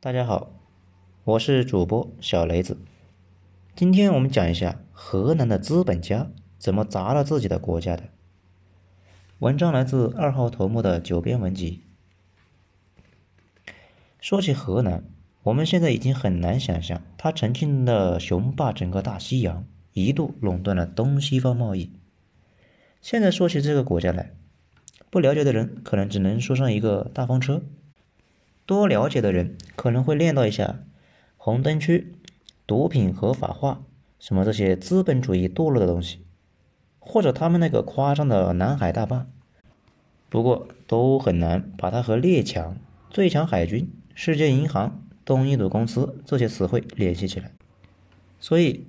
大家好，我是主播小雷子。今天我们讲一下河南的资本家怎么砸了自己的国家的。文章来自二号头目的九编文集。说起河南，我们现在已经很难想象，他曾经的雄霸整个大西洋，一度垄断了东西方贸易。现在说起这个国家来，不了解的人可能只能说上一个大风车。多了解的人可能会念叨一下红灯区、毒品合法化什么这些资本主义堕落的东西，或者他们那个夸张的南海大坝。不过都很难把它和列强、最强海军、世界银行、东印度公司这些词汇联系起来。所以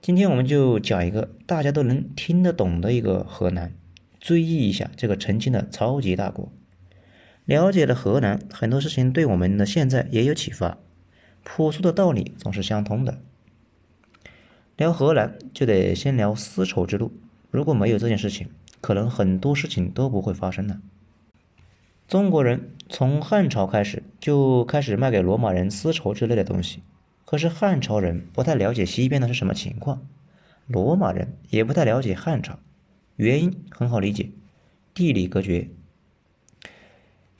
今天我们就讲一个大家都能听得懂的一个河南，追忆一下这个曾经的超级大国。了解了河南，很多事情对我们的现在也有启发。朴素的道理总是相通的。聊河南就得先聊丝绸之路，如果没有这件事情，可能很多事情都不会发生了。中国人从汉朝开始就开始卖给罗马人丝绸之类的东西，可是汉朝人不太了解西边的是什么情况，罗马人也不太了解汉朝，原因很好理解，地理隔绝。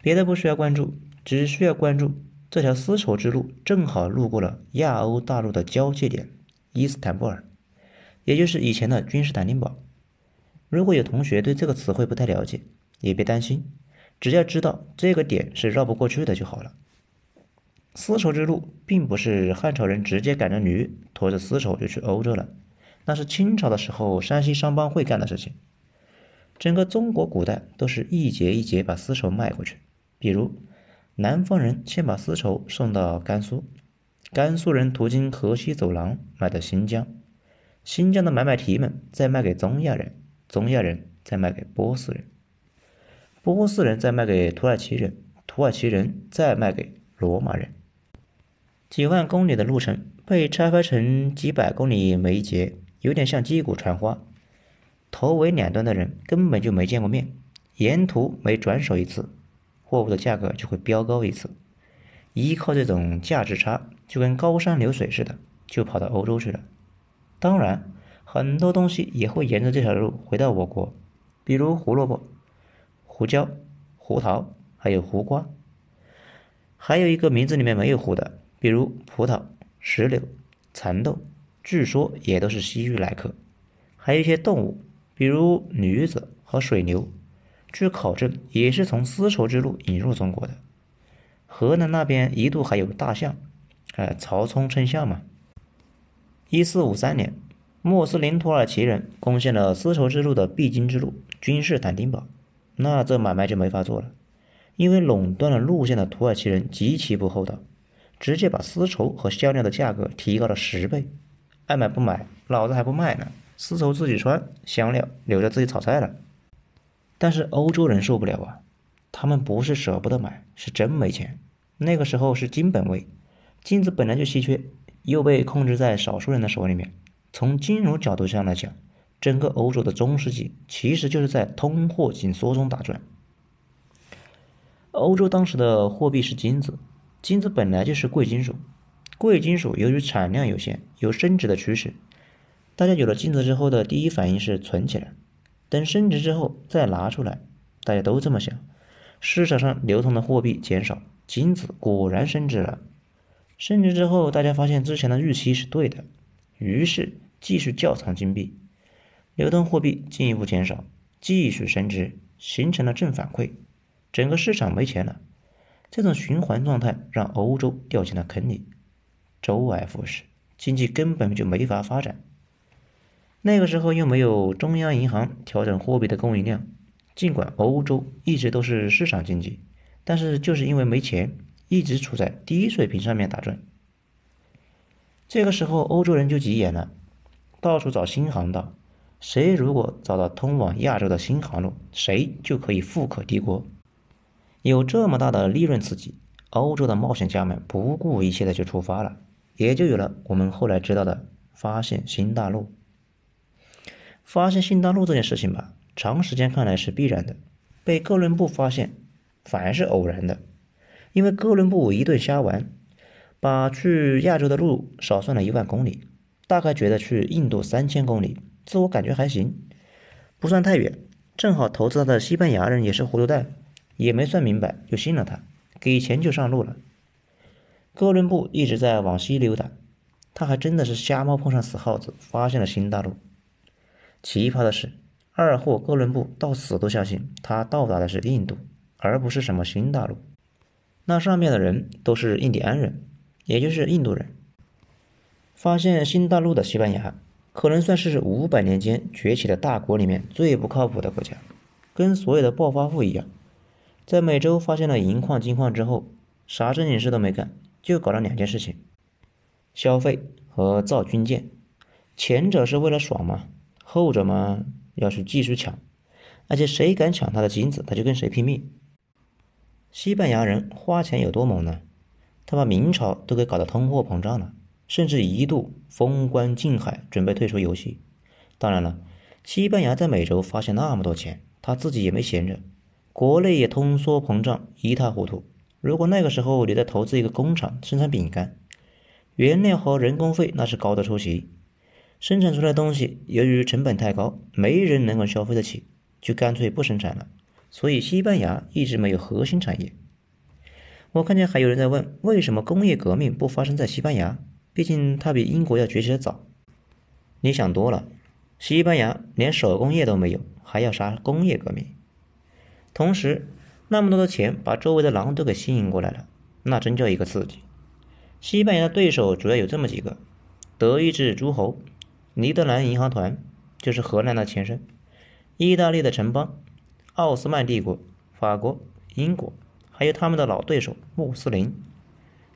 别的不需要关注，只需要关注这条丝绸之路正好路过了亚欧大陆的交界点伊斯坦布尔，也就是以前的君士坦丁堡。如果有同学对这个词汇不太了解，也别担心，只要知道这个点是绕不过去的就好了。丝绸之路并不是汉朝人直接赶着驴驮着丝绸就去欧洲了，那是清朝的时候山西商帮会干的事情。整个中国古代都是一节一节把丝绸卖过去。比如，南方人先把丝绸送到甘肃，甘肃人途经河西走廊卖到新疆，新疆的买卖提们再卖给中亚人，中亚人再卖给波斯人，波斯人再卖给土耳其人，土耳其人再卖给罗马人。几万公里的路程被拆分成几百公里每一节，有点像击鼓传花。头尾两端的人根本就没见过面，沿途每转手一次。货物的价格就会飙高一次，依靠这种价值差，就跟高山流水似的，就跑到欧洲去了。当然，很多东西也会沿着这条路回到我国，比如胡萝卜、胡椒、胡桃，还有胡瓜。还有一个名字里面没有“胡”的，比如葡萄、石榴、蚕豆，据说也都是西域来客。还有一些动物，比如驴子和水牛。据考证，也是从丝绸之路引入中国的。河南那边一度还有大象，哎，曹冲称象嘛。一四五三年，穆斯林土耳其人攻陷了丝绸之路的必经之路——君士坦丁堡，那这买卖就没法做了，因为垄断了路线的土耳其人极其不厚道，直接把丝绸和香料的价格提高了十倍。爱买不买，老子还不卖呢！丝绸自己穿，香料留着自己炒菜了。但是欧洲人受不了啊，他们不是舍不得买，是真没钱。那个时候是金本位，金子本来就稀缺，又被控制在少数人的手里面。从金融角度上来讲，整个欧洲的中世纪其实就是在通货紧缩中打转。欧洲当时的货币是金子，金子本来就是贵金属，贵金属由于产量有限，有升值的趋势。大家有了金子之后的第一反应是存起来。等升值之后再拿出来，大家都这么想。市场上流通的货币减少，金子果然升值了。升值之后，大家发现之前的预期是对的，于是继续窖藏金币，流通货币进一步减少，继续升值，形成了正反馈，整个市场没钱了。这种循环状态让欧洲掉进了坑里，周而复始，经济根本就没法发展。那个时候又没有中央银行调整货币的供应量，尽管欧洲一直都是市场经济，但是就是因为没钱，一直处在低水平上面打转。这个时候欧洲人就急眼了，到处找新航道，谁如果找到通往亚洲的新航路，谁就可以富可敌国。有这么大的利润刺激，欧洲的冒险家们不顾一切的就出发了，也就有了我们后来知道的发现新大陆。发现新大陆这件事情吧，长时间看来是必然的，被哥伦布发现反而是偶然的，因为哥伦布一顿瞎玩，把去亚洲的路少算了一万公里，大概觉得去印度三千公里，自我感觉还行，不算太远。正好投资他的西班牙人也是糊涂蛋，也没算明白就信了他，给钱就上路了。哥伦布一直在往西溜达，他还真的是瞎猫碰上死耗子，发现了新大陆。奇葩的是，二货哥伦布到死都相信他到达的是印度，而不是什么新大陆。那上面的人都是印第安人，也就是印度人。发现新大陆的西班牙，可能算是五百年间崛起的大国里面最不靠谱的国家，跟所有的暴发户一样，在美洲发现了银矿、金矿之后，啥正经事都没干。就搞了两件事情：消费和造军舰。前者是为了爽嘛，后者嘛要是继续抢，而且谁敢抢他的金子，他就跟谁拼命。西班牙人花钱有多猛呢？他把明朝都给搞得通货膨胀了，甚至一度封关禁海，准备退出游戏。当然了，西班牙在美洲发现那么多钱，他自己也没闲着，国内也通缩膨胀，一塌糊涂。如果那个时候你再投资一个工厂生产饼干，原料和人工费那是高的出奇，生产出来的东西由于成本太高，没人能够消费得起，就干脆不生产了。所以西班牙一直没有核心产业。我看见还有人在问，为什么工业革命不发生在西班牙？毕竟它比英国要崛起的早。你想多了，西班牙连手工业都没有，还要啥工业革命？同时。那么多的钱把周围的狼都给吸引过来了，那真叫一个刺激。西班牙的对手主要有这么几个：德意志诸侯、尼德兰银行团（就是荷兰的前身）、意大利的城邦、奥斯曼帝国、法国、英国，还有他们的老对手穆斯林。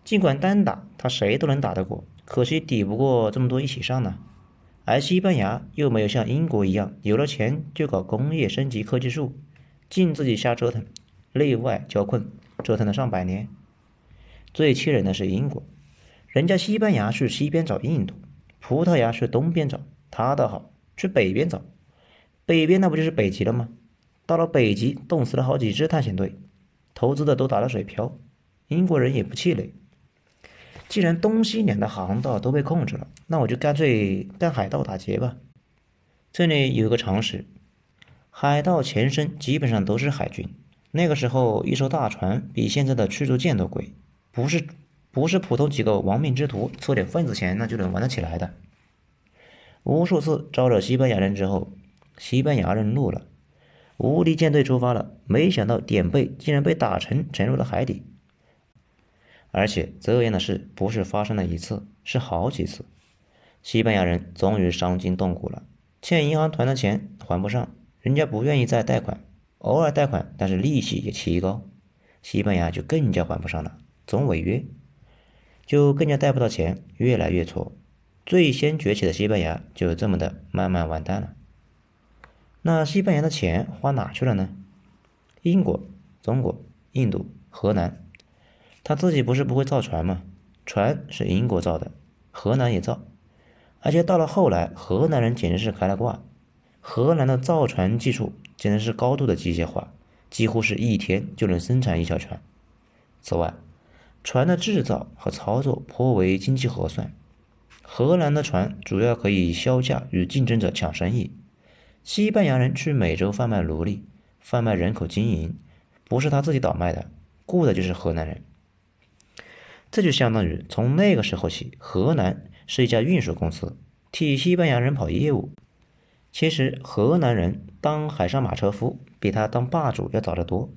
尽管单打他谁都能打得过，可惜抵不过这么多一起上呢。而西班牙又没有像英国一样，有了钱就搞工业升级、科技树，尽自己瞎折腾。内外交困，折腾了上百年。最气人的是英国，人家西班牙去西边找印度，葡萄牙去东边找，他倒好，去北边找。北边那不就是北极了吗？到了北极，冻死了好几支探险队，投资的都打了水漂。英国人也不气馁，既然东西两的航道都被控制了，那我就干脆干海盗打劫吧。这里有一个常识，海盗前身基本上都是海军。那个时候，一艘大船比现在的驱逐舰都贵，不是不是普通几个亡命之徒凑点份子钱那就能玩得起来的。无数次招惹西班牙人之后，西班牙人怒了，无敌舰队出发了，没想到点背竟然被打沉，沉入了海底。而且这样的事不是发生了一次，是好几次。西班牙人终于伤筋动骨了，欠银行团的钱还不上，人家不愿意再贷款。偶尔贷款，但是利息也奇高，西班牙就更加还不上了，总违约，就更加贷不到钱，越来越挫。最先崛起的西班牙就这么的慢慢完蛋了。那西班牙的钱花哪去了呢？英国、中国、印度、荷兰，他自己不是不会造船吗？船是英国造的，荷兰也造，而且到了后来，荷兰人简直是开了挂，荷兰的造船技术。简直是高度的机械化，几乎是一天就能生产一条船。此外，船的制造和操作颇为经济合算。荷兰的船主要可以销价与竞争者抢生意。西班牙人去美洲贩卖奴隶、贩卖人口经营，不是他自己倒卖的，雇的就是荷兰人。这就相当于从那个时候起，荷兰是一家运输公司，替西班牙人跑业务。其实，荷兰人当海上马车夫比他当霸主要早得多。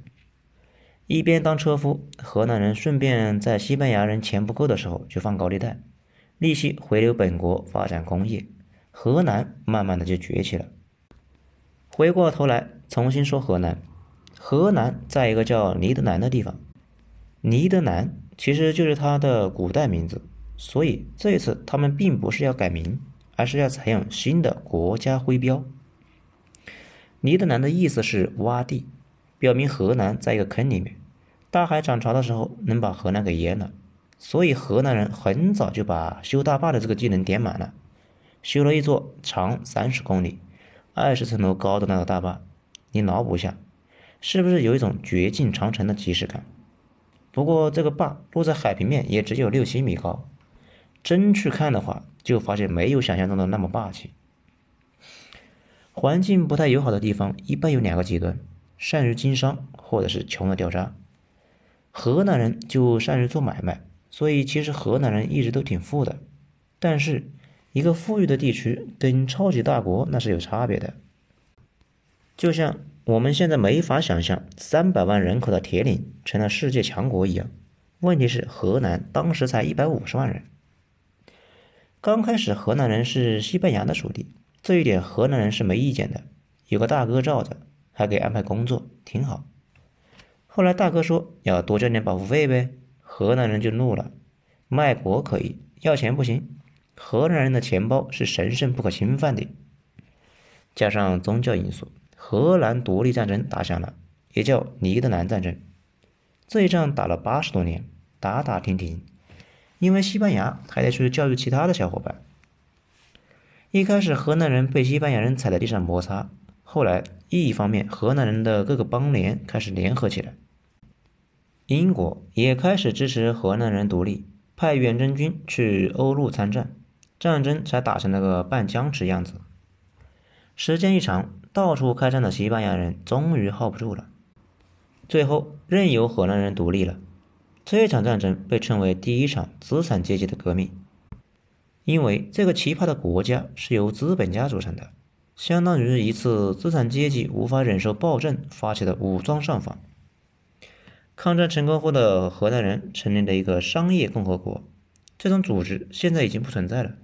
一边当车夫，河南人顺便在西班牙人钱不够的时候就放高利贷，利息回流本国发展工业，河南慢慢的就崛起了。回过头来重新说河南，河南在一个叫尼德兰的地方，尼德兰其实就是它的古代名字，所以这一次他们并不是要改名。而是要采用新的国家徽标。尼德兰的意思是洼地，表明河南在一个坑里面，大海涨潮的时候能把河南给淹了。所以河南人很早就把修大坝的这个技能点满了，修了一座长三十公里、二十层楼高的那个大坝。你脑补一下，是不是有一种绝境长城的即视感？不过这个坝落在海平面也只有六七米高，真去看的话，就发现没有想象中的那么霸气。环境不太友好的地方，一般有两个极端：善于经商，或者是穷的掉渣。河南人就善于做买卖，所以其实河南人一直都挺富的。但是，一个富裕的地区跟超级大国那是有差别的。就像我们现在没法想象三百万人口的铁岭成了世界强国一样。问题是，河南当时才一百五十万人。刚开始，河南人是西班牙的属地。这一点河南人是没意见的，有个大哥罩着，还给安排工作，挺好。后来大哥说要多交点保护费呗，河南人就怒了，卖国可以，要钱不行。河南人的钱包是神圣不可侵犯的。加上宗教因素，河南独立战争打响了，也叫尼德兰战争。这一仗打了八十多年，打打停停，因为西班牙还得去教育其他的小伙伴。一开始，河南人被西班牙人踩在地上摩擦。后来，一方面，河南人的各个邦联开始联合起来，英国也开始支持河南人独立，派远征军去欧陆参战，战争才打成了个半僵持样子。时间一长，到处开战的西班牙人终于耗不住了，最后任由河南人独立了。这场战争被称为第一场资产阶级的革命。因为这个奇葩的国家是由资本家组成的，相当于一次资产阶级无法忍受暴政发起的武装上访。抗战成功后的河南人成立了一个商业共和国，这种组织现在已经不存在了。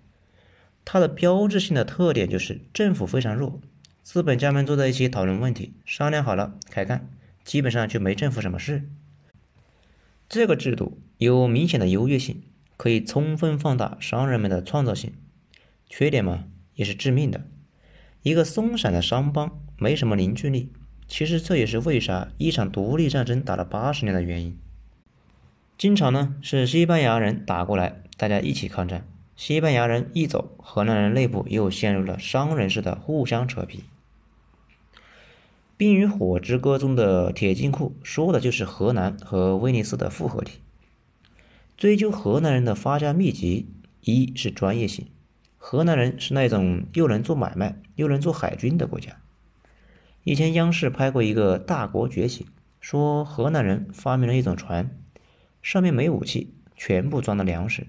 它的标志性的特点就是政府非常弱，资本家们坐在一起讨论问题，商量好了开干，基本上就没政府什么事。这个制度有明显的优越性。可以充分放大商人们的创造性，缺点嘛也是致命的。一个松散的商帮没什么凝聚力，其实这也是为啥一场独立战争打了八十年的原因。经常呢是西班牙人打过来，大家一起抗战。西班牙人一走，河南人内部又陷入了商人式的互相扯皮。《冰与火之歌》中的铁金库说的就是河南和威尼斯的复合体。追究河南人的发家秘籍，一是专业性。河南人是那种又能做买卖又能做海军的国家。以前央视拍过一个《大国崛起》，说河南人发明了一种船，上面没武器，全部装的粮食，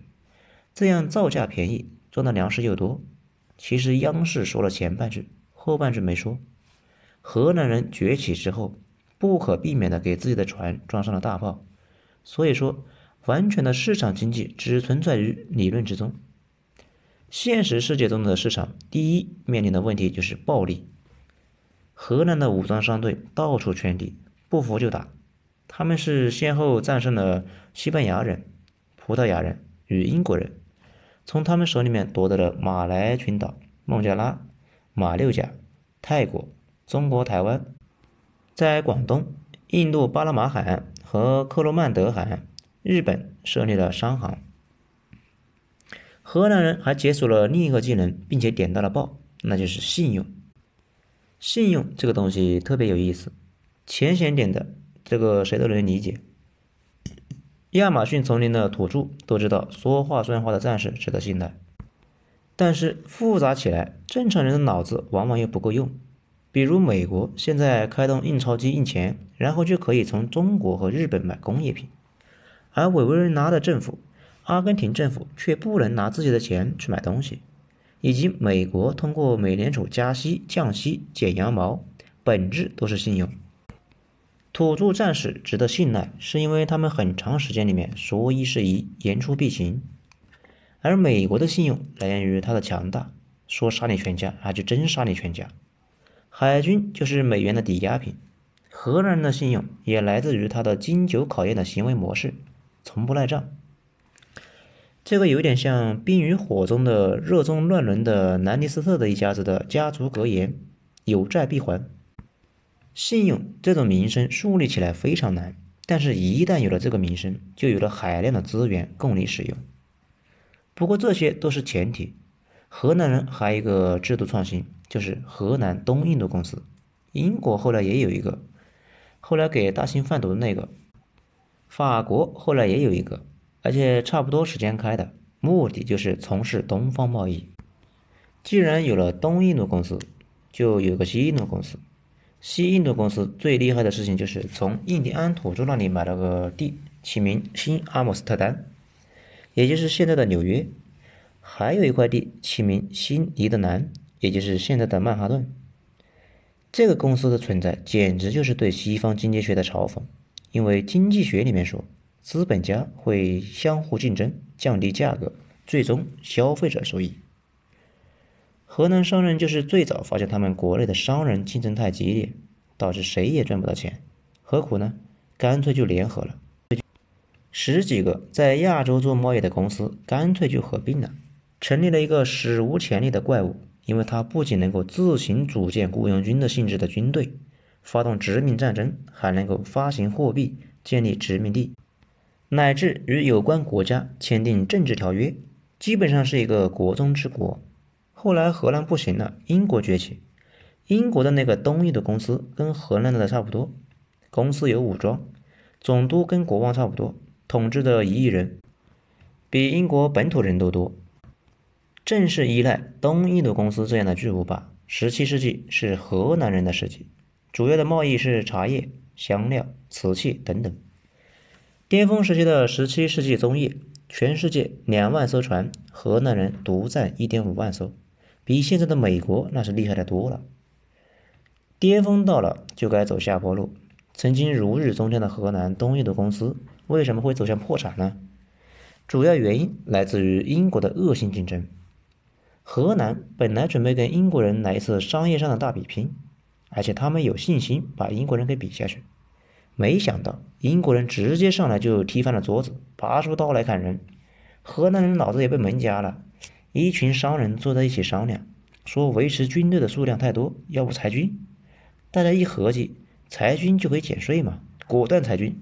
这样造价便宜，装的粮食又多。其实央视说了前半句，后半句没说。河南人崛起之后，不可避免的给自己的船装上了大炮，所以说。完全的市场经济只存在于理论之中，现实世界中的市场，第一面临的问题就是暴力。荷兰的武装商队到处圈地，不服就打。他们是先后战胜了西班牙人、葡萄牙人与英国人，从他们手里面夺得了马来群岛、孟加拉、马六甲、泰国、中国台湾，在广东、印度巴拿马海岸和科罗曼德海岸。日本设立了商行，河南人还解锁了另一个技能，并且点到了爆，那就是信用。信用这个东西特别有意思，浅显点的，这个谁都能理解。亚马逊丛林的土著都知道，说话算话的战士值得信赖，但是复杂起来，正常人的脑子往往又不够用。比如美国现在开动印钞机印钱，然后就可以从中国和日本买工业品。而委内瑞拉的政府、阿根廷政府却不能拿自己的钱去买东西，以及美国通过美联储加息、降息、剪羊毛，本质都是信用。土著战士值得信赖，是因为他们很长时间里面说一是一，言出必行；而美国的信用来源于它的强大，说杀你全家，那就真杀你全家。海军就是美元的抵押品。荷兰人的信用也来自于他的经久考验的行为模式。从不赖账，这个有点像《冰与火》中的热衷乱伦的兰尼斯特的一家子的家族格言：“有债必还。”信用这种名声树立起来非常难，但是，一旦有了这个名声，就有了海量的资源供你使用。不过，这些都是前提。河南人还有一个制度创新，就是河南东印度公司。英国后来也有一个，后来给大兴贩毒的那个。法国后来也有一个，而且差不多时间开的，目的就是从事东方贸易。既然有了东印度公司，就有个西印度公司。西印度公司最厉害的事情就是从印第安土著那里买了个地，起名新阿姆斯特丹，也就是现在的纽约。还有一块地，起名新尼德兰，也就是现在的曼哈顿。这个公司的存在简直就是对西方经济学的嘲讽，因为经济学里面说，资本家会相互竞争，降低价格，最终消费者受益。河南商人就是最早发现他们国内的商人竞争太激烈，导致谁也赚不到钱，何苦呢？干脆就联合了，十几个在亚洲做贸易的公司干脆就合并了，成立了一个史无前例的怪物。因为它不仅能够自行组建雇佣军的性质的军队，发动殖民战争，还能够发行货币，建立殖民地，乃至与有关国家签订政治条约，基本上是一个国中之国。后来荷兰不行了，英国崛起。英国的那个东印度公司跟荷兰的差不多，公司有武装，总督跟国王差不多，统治的一亿人，比英国本土人都多。正是依赖东印度公司这样的巨无霸，十七世纪是荷兰人的世纪，主要的贸易是茶叶、香料、瓷器等等。巅峰时期的十七世纪中叶，全世界两万艘船，荷兰人独占一点五万艘。比现在的美国那是厉害的多了。巅峰到了，就该走下坡路。曾经如日中天的荷兰东印度公司为什么会走向破产呢？主要原因来自于英国的恶性竞争。荷兰本来准备跟英国人来一次商业上的大比拼，而且他们有信心把英国人给比下去。没想到英国人直接上来就踢翻了桌子，拔出刀来砍人。河南人脑子也被门夹了。一群商人坐在一起商量，说维持军队的数量太多，要不裁军？大家一合计，裁军就可以减税嘛，果断裁军。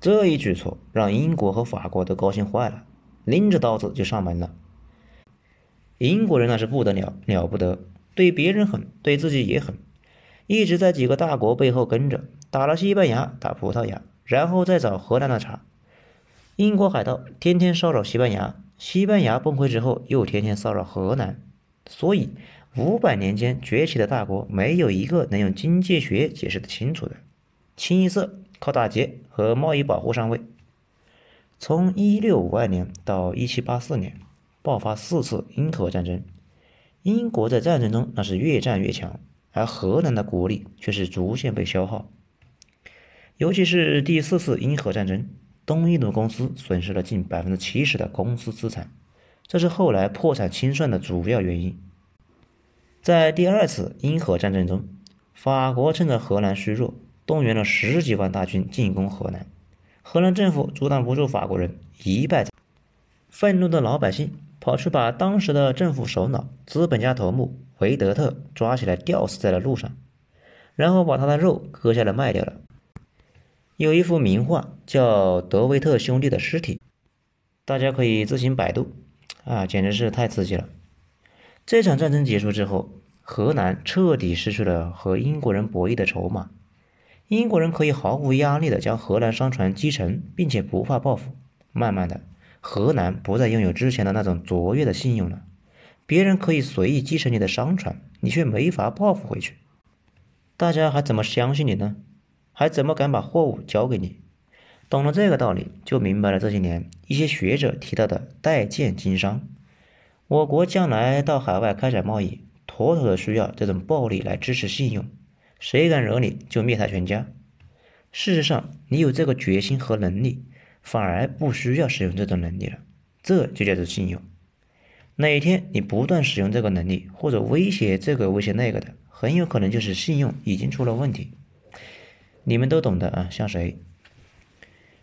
这一举措让英国和法国都高兴坏了，拎着刀子就上门了。英国人那是不得了，了不得，对别人狠，对自己也狠，一直在几个大国背后跟着，打了西班牙，打葡萄牙，然后再找荷兰的茬。英国海盗天天骚扰西班牙。西班牙崩溃之后，又天天骚扰荷兰，所以五百年间崛起的大国没有一个能用经济学解释的清楚的，清一色靠打劫和贸易保护上位。从一六五二年到一七八四年，爆发四次英荷战争，英国在战争中那是越战越强，而荷兰的国力却是逐渐被消耗，尤其是第四次英荷战争。东印度公司损失了近百分之七十的公司资产，这是后来破产清算的主要原因。在第二次英荷战争中，法国趁着荷兰虚弱，动员了十几万大军进攻荷兰，荷兰政府阻挡不住法国人，一败。愤怒的老百姓跑去把当时的政府首脑、资本家头目维德特抓起来吊死在了路上，然后把他的肉割下来卖掉了。有一幅名画叫《德维特兄弟的尸体》，大家可以自行百度，啊，简直是太刺激了！这场战争结束之后，荷兰彻底失去了和英国人博弈的筹码，英国人可以毫无压力的将荷兰商船击沉，并且不怕报复。慢慢的，荷兰不再拥有之前的那种卓越的信用了，别人可以随意击沉你的商船，你却没法报复回去，大家还怎么相信你呢？还怎么敢把货物交给你？懂了这个道理，就明白了这些年一些学者提到的代建经商。我国将来到海外开展贸易，妥妥的需要这种暴力来支持信用。谁敢惹你，就灭他全家。事实上，你有这个决心和能力，反而不需要使用这种能力了。这就叫做信用。哪天你不断使用这个能力，或者威胁这个威胁那个的，很有可能就是信用已经出了问题。你们都懂得啊，像谁？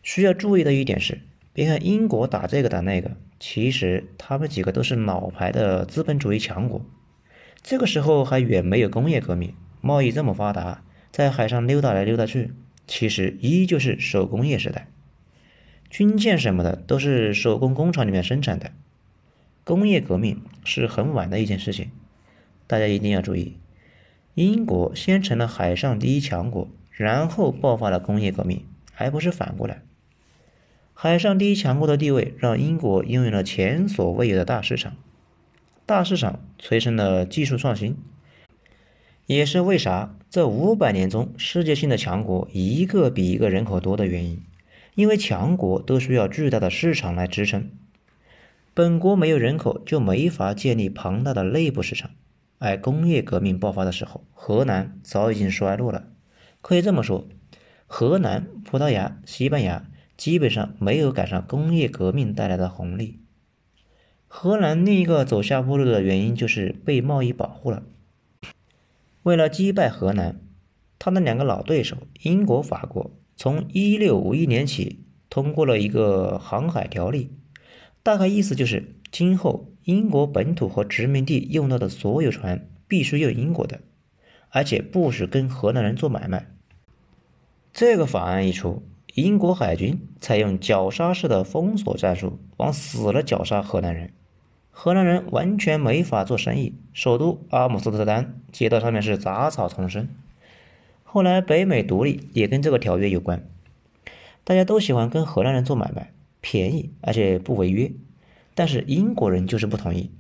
需要注意的一点是，别看英国打这个打那个，其实他们几个都是老牌的资本主义强国。这个时候还远没有工业革命，贸易这么发达，在海上溜达来溜达去，其实依旧是手工业时代。军舰什么的都是手工工厂里面生产的。工业革命是很晚的一件事情，大家一定要注意。英国先成了海上第一强国。然后爆发了工业革命，还不是反过来。海上第一强国的地位让英国拥有了前所未有的大市场，大市场催生了技术创新，也是为啥这五百年中世界性的强国一个比一个人口多的原因。因为强国都需要巨大的市场来支撑，本国没有人口就没法建立庞大的内部市场。而工业革命爆发的时候，河南早已经衰落了。可以这么说，河南、葡萄牙、西班牙基本上没有赶上工业革命带来的红利。荷兰另一个走下坡路的原因就是被贸易保护了。为了击败荷兰，他的两个老对手英国、法国。从一六五一年起，通过了一个航海条例，大概意思就是，今后英国本土和殖民地用到的所有船必须用英国的，而且不许跟荷兰人做买卖。这个法案一出，英国海军采用绞杀式的封锁战术，往死了绞杀荷兰人，荷兰人完全没法做生意。首都阿姆斯特丹街道上面是杂草丛生。后来，北美独立也跟这个条约有关。大家都喜欢跟荷兰人做买卖，便宜而且不违约。但是英国人就是不同意。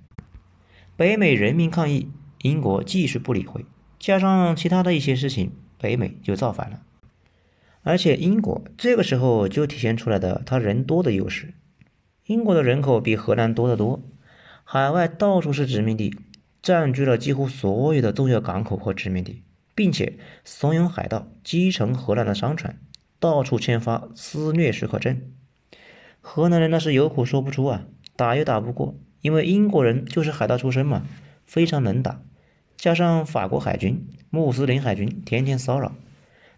北美人民抗议，英国继续不理会。加上其他的一些事情，北美就造反了。而且英国这个时候就体现出来的他人多的优势。英国的人口比荷兰多得多，海外到处是殖民地，占据了几乎所有的重要港口和殖民地。并且怂恿海盗击沉荷兰的商船，到处签发私掠许可证。河南人那是有苦说不出啊，打又打不过，因为英国人就是海盗出身嘛，非常能打。加上法国海军、穆斯林海军天天骚扰，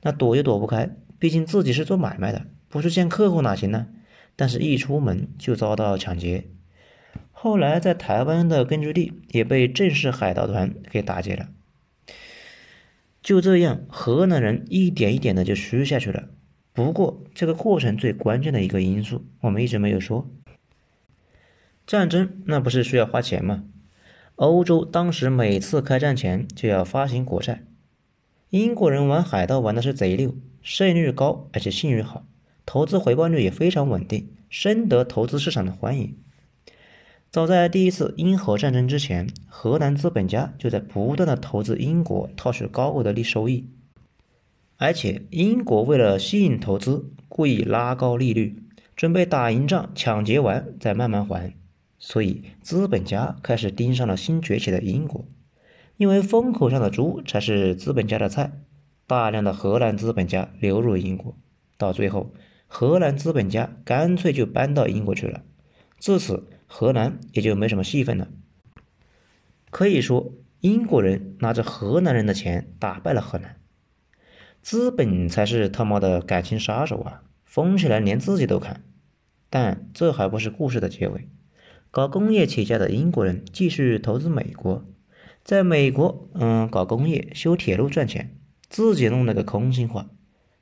那躲也躲不开。毕竟自己是做买卖的，不是见客户哪行呢？但是一出门就遭到抢劫。后来在台湾的根据地也被正式海盗团给打劫了。就这样，河南人一点一点的就虚下去了。不过，这个过程最关键的一个因素，我们一直没有说。战争那不是需要花钱吗？欧洲当时每次开战前就要发行国债。英国人玩海盗玩的是贼溜，胜率高，而且信誉好，投资回报率也非常稳定，深得投资市场的欢迎。早在第一次英荷战争之前，荷兰资本家就在不断的投资英国，套取高额的利收益。而且英国为了吸引投资，故意拉高利率，准备打赢仗抢劫完再慢慢还。所以资本家开始盯上了新崛起的英国，因为风口上的猪才是资本家的菜。大量的荷兰资本家流入英国，到最后荷兰资本家干脆就搬到英国去了。自此。荷兰也就没什么戏份了。可以说，英国人拿着荷兰人的钱打败了荷兰。资本才是他妈的感情杀手啊！疯起来连自己都砍。但这还不是故事的结尾。搞工业起家的英国人继续投资美国，在美国，嗯，搞工业、修铁路赚钱，自己弄了个空心化。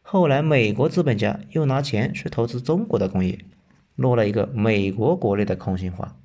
后来，美国资本家又拿钱去投资中国的工业。落了一个美国国内的空心化。